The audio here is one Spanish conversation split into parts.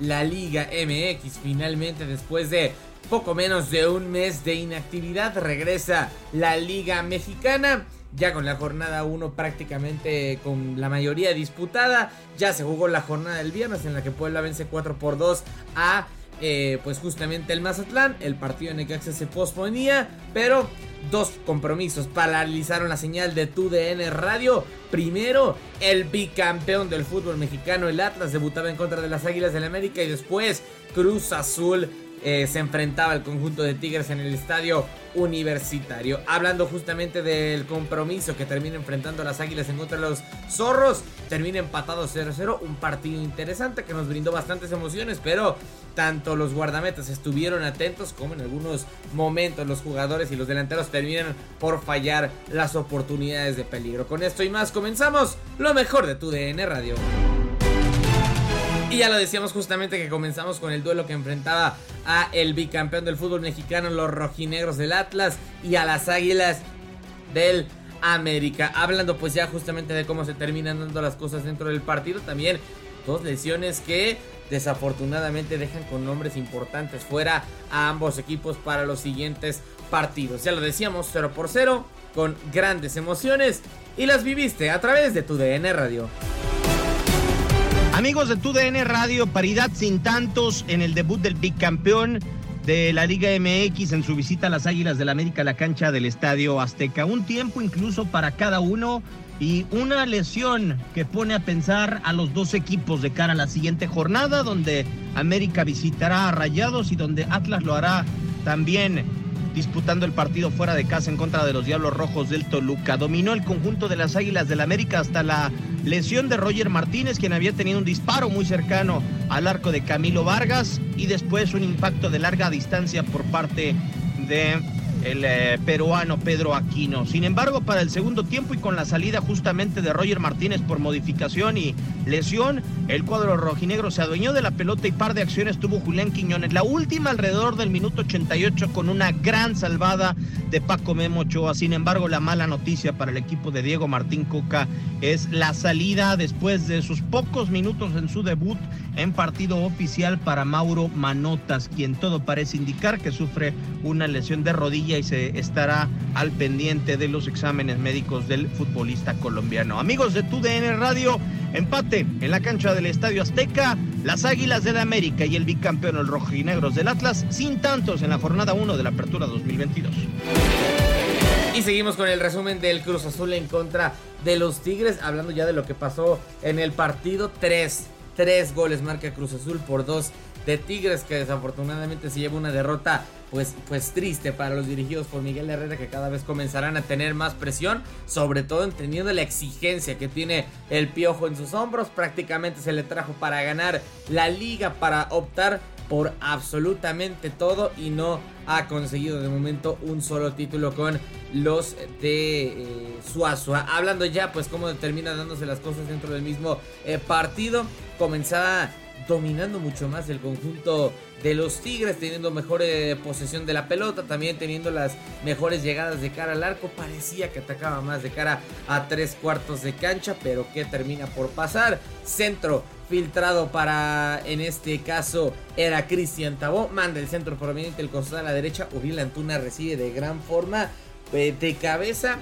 la Liga MX finalmente después de poco menos de un mes de inactividad regresa la Liga Mexicana. Ya con la jornada 1 prácticamente con la mayoría disputada. Ya se jugó la jornada del viernes en la que Puebla vence 4 por 2 a eh, pues justamente el Mazatlán. El partido en Necaxa se posponía, pero dos compromisos paralizaron la señal de TUDN Radio. Primero, el bicampeón del fútbol mexicano, el Atlas, debutaba en contra de las Águilas del América y después Cruz Azul eh, se enfrentaba al conjunto de Tigres en el estadio universitario. Hablando justamente del compromiso que termina enfrentando las Águilas en contra de los Zorros, termina empatado 0-0. Un partido interesante que nos brindó bastantes emociones, pero tanto los guardametas estuvieron atentos como en algunos momentos los jugadores y los delanteros terminan por fallar las oportunidades de peligro. Con esto y más comenzamos lo mejor de tu DN Radio. Y ya lo decíamos justamente que comenzamos con el duelo que enfrentaba a el bicampeón del fútbol mexicano, los rojinegros del Atlas, y a las águilas del América. Hablando pues ya justamente de cómo se terminan dando las cosas dentro del partido, también dos lesiones que desafortunadamente dejan con nombres importantes fuera a ambos equipos para los siguientes partidos. Ya lo decíamos, 0 por 0, con grandes emociones y las viviste a través de tu DN Radio. Amigos de TUDN Radio, paridad sin tantos en el debut del bicampeón de la Liga MX en su visita a las Águilas del la América a la cancha del Estadio Azteca. Un tiempo incluso para cada uno y una lesión que pone a pensar a los dos equipos de cara a la siguiente jornada donde América visitará a Rayados y donde Atlas lo hará también disputando el partido fuera de casa en contra de los Diablos Rojos del Toluca. Dominó el conjunto de las Águilas del América hasta la lesión de Roger Martínez, quien había tenido un disparo muy cercano al arco de Camilo Vargas y después un impacto de larga distancia por parte de el eh, peruano Pedro Aquino. Sin embargo, para el segundo tiempo y con la salida justamente de Roger Martínez por modificación y lesión, el cuadro rojinegro se adueñó de la pelota y par de acciones tuvo Julián Quiñones. La última alrededor del minuto 88 con una gran salvada de Paco Memo Ochoa. Sin embargo, la mala noticia para el equipo de Diego Martín Coca es la salida después de sus pocos minutos en su debut en partido oficial para Mauro Manotas, quien todo parece indicar que sufre una lesión de rodilla y se estará al pendiente de los exámenes médicos del futbolista colombiano. Amigos de TUDN Radio, empate en la cancha del Estadio Azteca, las Águilas de la América y el bicampeón el rojinegros del Atlas sin tantos en la jornada 1 de la Apertura 2022. Y seguimos con el resumen del Cruz Azul en contra de los Tigres, hablando ya de lo que pasó en el partido 3. Tres goles marca Cruz Azul por dos de Tigres que desafortunadamente se lleva una derrota pues, pues triste para los dirigidos por Miguel Herrera que cada vez comenzarán a tener más presión, sobre todo entendiendo la exigencia que tiene el piojo en sus hombros, prácticamente se le trajo para ganar la liga, para optar por absolutamente todo y no ha conseguido de momento un solo título con los de eh, Suazua. Hablando ya pues cómo termina dándose las cosas dentro del mismo eh, partido, comenzaba dominando mucho más el conjunto de los Tigres, teniendo mejor eh, posesión de la pelota, también teniendo las mejores llegadas de cara al arco. Parecía que atacaba más de cara a tres cuartos de cancha, pero que termina por pasar. Centro filtrado para, en este caso, era Cristian Tabó. Manda el centro proveniente del costado a la derecha. Uriel Antuna recibe de gran forma eh, de cabeza.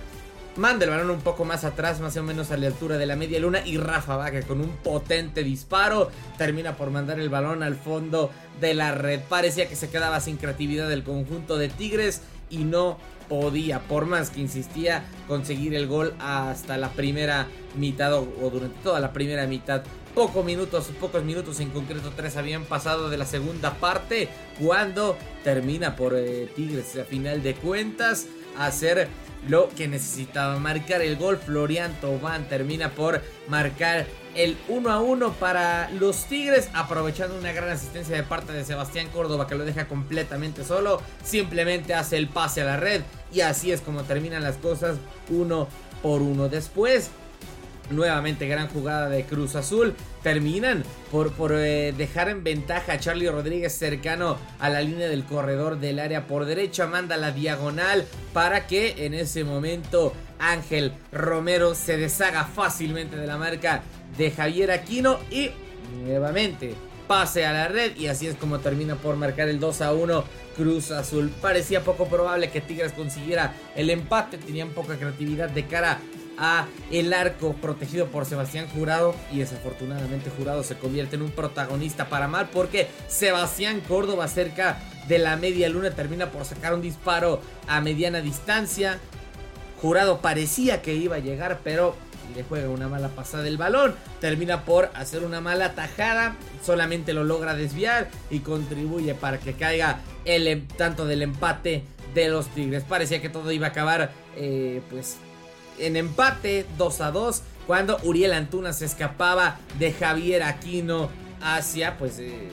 Manda el balón un poco más atrás, más o menos a la altura de la media luna. Y Rafa Vaca con un potente disparo termina por mandar el balón al fondo de la red. Parecía que se quedaba sin creatividad el conjunto de Tigres y no podía, por más que insistía, conseguir el gol hasta la primera mitad o, durante toda la primera mitad. Pocos minutos, pocos minutos en concreto, tres habían pasado de la segunda parte cuando termina por eh, Tigres a final de cuentas hacer lo que necesitaba marcar el gol. Florian Tobán termina por marcar el 1 a 1 para los Tigres, aprovechando una gran asistencia de parte de Sebastián Córdoba que lo deja completamente solo. Simplemente hace el pase a la red y así es como terminan las cosas uno por uno. Después Nuevamente gran jugada de Cruz Azul. Terminan por, por eh, dejar en ventaja a Charlie Rodríguez cercano a la línea del corredor del área por derecha. Manda la diagonal para que en ese momento Ángel Romero se deshaga fácilmente de la marca de Javier Aquino. Y nuevamente pase a la red. Y así es como termina por marcar el 2 a 1 Cruz Azul. Parecía poco probable que Tigres consiguiera el empate. Tenían poca creatividad de cara a el arco protegido por Sebastián Jurado y desafortunadamente Jurado se convierte en un protagonista para mal porque Sebastián Córdoba cerca de la media luna termina por sacar un disparo a mediana distancia. Jurado parecía que iba a llegar pero le juega una mala pasada del balón, termina por hacer una mala tajada, solamente lo logra desviar y contribuye para que caiga el em, tanto del empate de los Tigres. Parecía que todo iba a acabar eh, pues en empate 2 a 2 cuando Uriel Antuna se escapaba de Javier Aquino hacia pues eh,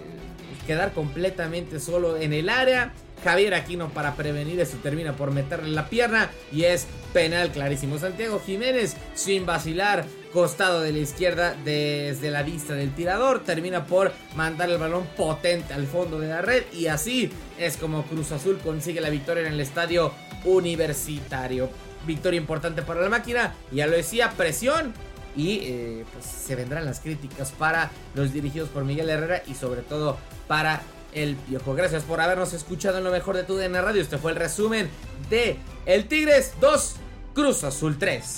quedar completamente solo en el área. Javier Aquino para prevenir eso termina por meterle la pierna y es penal clarísimo. Santiago Jiménez sin vacilar, costado de la izquierda desde la vista del tirador, termina por mandar el balón potente al fondo de la red y así es como Cruz Azul consigue la victoria en el estadio universitario victoria importante para la máquina. Ya lo decía, presión. Y eh, pues se vendrán las críticas para los dirigidos por Miguel Herrera y sobre todo para el Piojo. Gracias por habernos escuchado en lo mejor de tu DN Radio. Este fue el resumen de El Tigres 2, Cruz Azul 3.